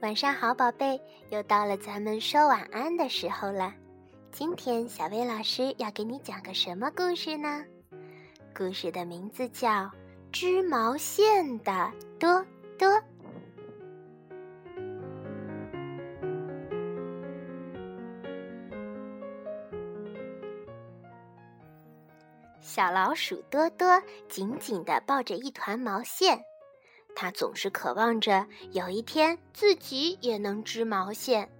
晚上好，宝贝，又到了咱们说晚安的时候了。今天小薇老师要给你讲个什么故事呢？故事的名字叫《织毛线的多多》。小老鼠多多紧紧地抱着一团毛线。他总是渴望着有一天自己也能织毛线。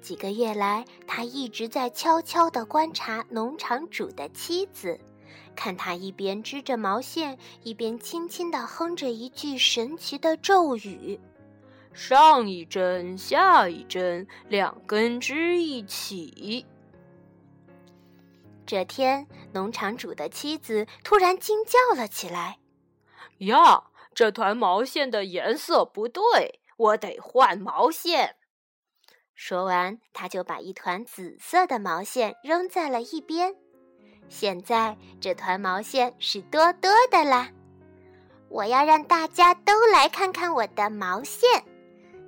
几个月来，他一直在悄悄地观察农场主的妻子，看他一边织着毛线，一边轻轻地哼着一句神奇的咒语：“上一针，下一针，两根织一起。”这天，农场主的妻子突然惊叫了起来：“呀！”这团毛线的颜色不对，我得换毛线。说完，他就把一团紫色的毛线扔在了一边。现在，这团毛线是多多的啦！我要让大家都来看看我的毛线。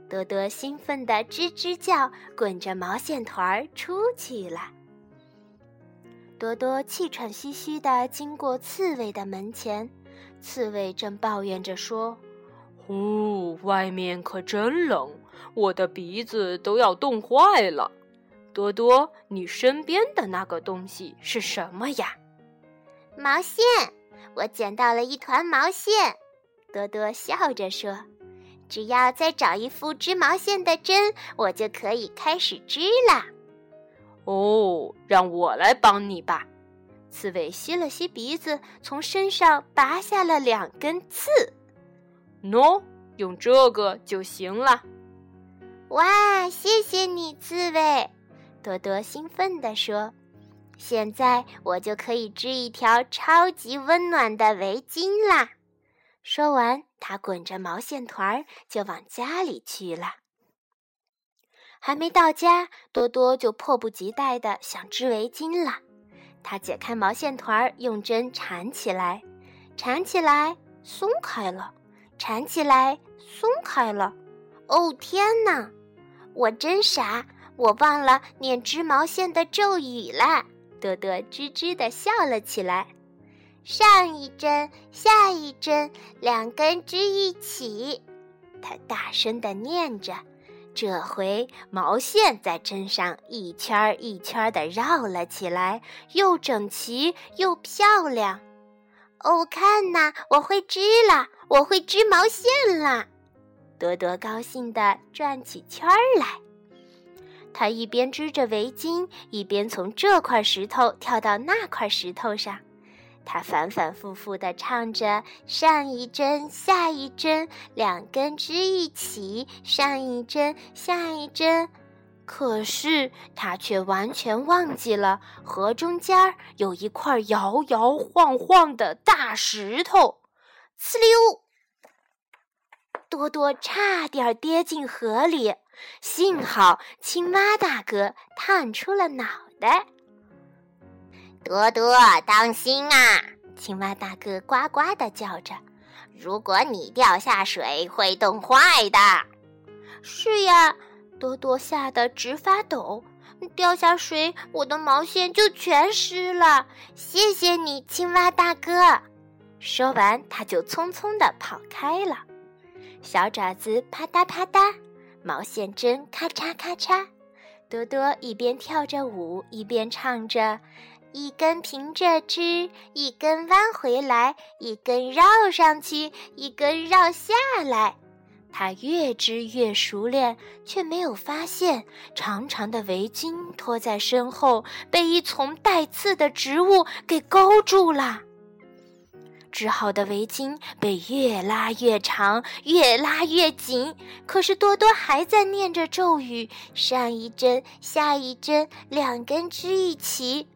多多兴奋地吱吱叫，滚着毛线团儿出去了。多多气喘吁吁地经过刺猬的门前。刺猬正抱怨着说：“呼，外面可真冷，我的鼻子都要冻坏了。”多多，你身边的那个东西是什么呀？毛线，我捡到了一团毛线。多多笑着说：“只要再找一副织毛线的针，我就可以开始织了。”哦，让我来帮你吧。刺猬吸了吸鼻子，从身上拔下了两根刺。喏，用这个就行了。哇，谢谢你，刺猬！多多兴奋地说：“现在我就可以织一条超级温暖的围巾啦！”说完，他滚着毛线团就往家里去了。还没到家，多多就迫不及待地想织围巾了。他解开毛线团，用针缠起来，缠起来，松开了，缠起来，松开了。哦天哪！我真傻，我忘了念织毛线的咒语了。多多吱吱地笑了起来。上一针，下一针，两根织一起。他大声地念着。这回毛线在针上一圈一圈儿地绕了起来，又整齐又漂亮。哦，看呐，我会织了，我会织毛线了！多多高兴地转起圈儿来。他一边织着围巾，一边从这块石头跳到那块石头上。他反反复复地唱着：“上一针，下一针，两根织一起；上一针，下一针。”可是他却完全忘记了河中间儿有一块摇摇晃晃的大石头。呲溜！多多差点跌进河里，幸好青蛙大哥探出了脑袋。多多，当心啊！青蛙大哥呱呱地叫着：“如果你掉下水，会冻坏的。”是呀，多多吓得直发抖。掉下水，我的毛线就全湿了。谢谢你，青蛙大哥。说完，他就匆匆地跑开了。小爪子啪嗒啪嗒，毛线针咔嚓咔嚓。多多一边跳着舞，一边唱着。一根平着织，一根弯回来，一根绕上去，一根绕下来。他越织越熟练，却没有发现长长的围巾拖在身后，被一丛带刺的植物给勾住了。织好的围巾被越拉越长，越拉越紧。可是多多还在念着咒语：上一针，下一针，两根织一起。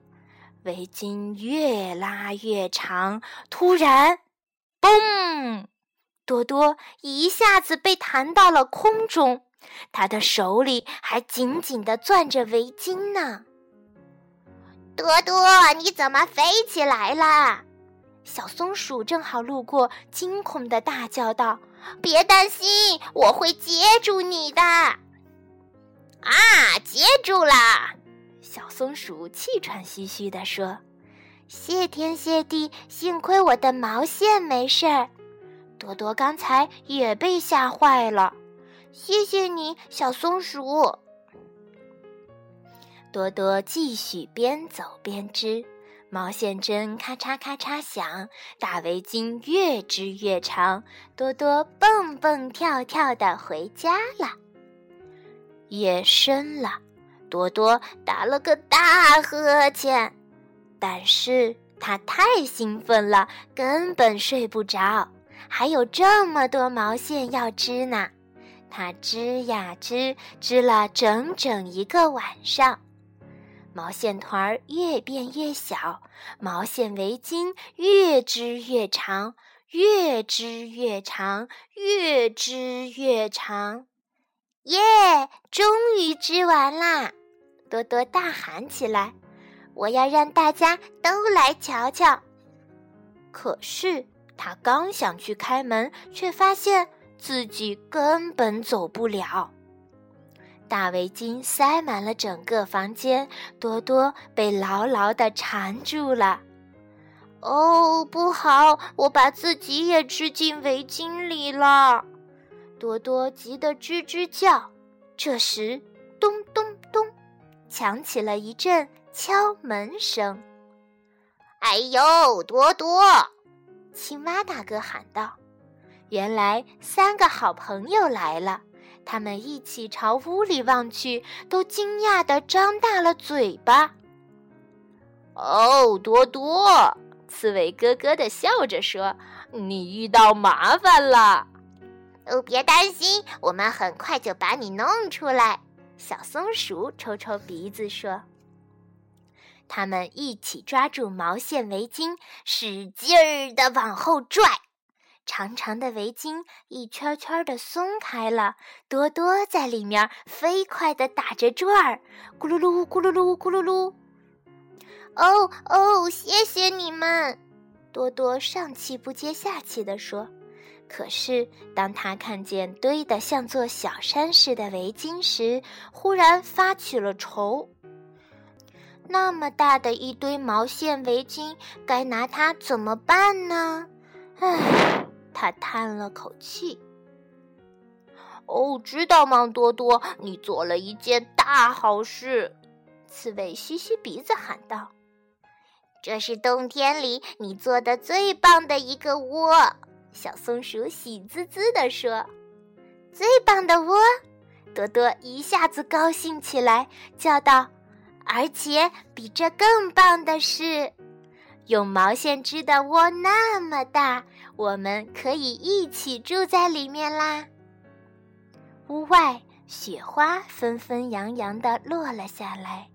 围巾越拉越长，突然，嘣！多多一下子被弹到了空中，他的手里还紧紧地攥着围巾呢。多多，你怎么飞起来了？小松鼠正好路过，惊恐地大叫道：“别担心，我会接住你的。”啊，接住了！小松鼠气喘吁吁地说：“谢天谢地，幸亏我的毛线没事儿。多多刚才也被吓坏了，谢谢你，小松鼠。”多多继续边走边织，毛线针咔嚓咔嚓响，大围巾越织越长，多多蹦蹦跳跳的回家了。夜深了，多多打了个大呵欠，但是他太兴奋了，根本睡不着，还有这么多毛线要织呢。他织呀织，织了整整一个晚上。毛线团儿越变越小，毛线围巾越织越长，越织越长，越织越长。耶！终于织完啦！多多大喊起来：“我要让大家都来瞧瞧！”可是他刚想去开门，却发现自己根本走不了。大围巾塞满了整个房间，多多被牢牢地缠住了。哦，不好！我把自己也织进围巾里了。多多急得吱吱叫。这时，咚咚，响起了一阵敲门声。哎呦，多多！青蛙大哥喊道：“原来三个好朋友来了。”他们一起朝屋里望去，都惊讶地张大了嘴巴。哦，多多！刺猬咯咯地笑着说：“你遇到麻烦了。”哦，别担心，我们很快就把你弄出来。小松鼠抽抽鼻子说：“他们一起抓住毛线围巾，使劲儿地往后拽。”长长的围巾一圈圈的松开了，多多在里面飞快地打着转儿，咕噜噜，咕噜噜，咕噜噜。哦哦，谢谢你们！多多上气不接下气地说。可是当他看见堆得像座小山似的围巾时，忽然发起了愁。那么大的一堆毛线围巾，该拿它怎么办呢？唉。他叹了口气。哦，知道吗，多多，你做了一件大好事！刺猬吸吸鼻子喊道：“这是冬天里你做的最棒的一个窝。”小松鼠喜滋滋地说：“最棒的窝！”多多一下子高兴起来，叫道：“而且比这更棒的是……”用毛线织的窝那么大，我们可以一起住在里面啦。屋外雪花纷纷扬扬地落了下来，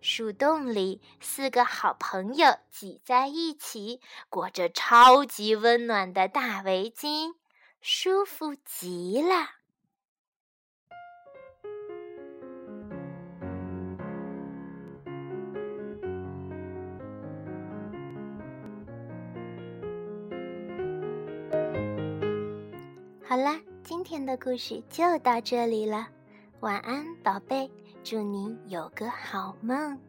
树洞里四个好朋友挤在一起，裹着超级温暖的大围巾，舒服极了。好啦，今天的故事就到这里了，晚安，宝贝，祝你有个好梦。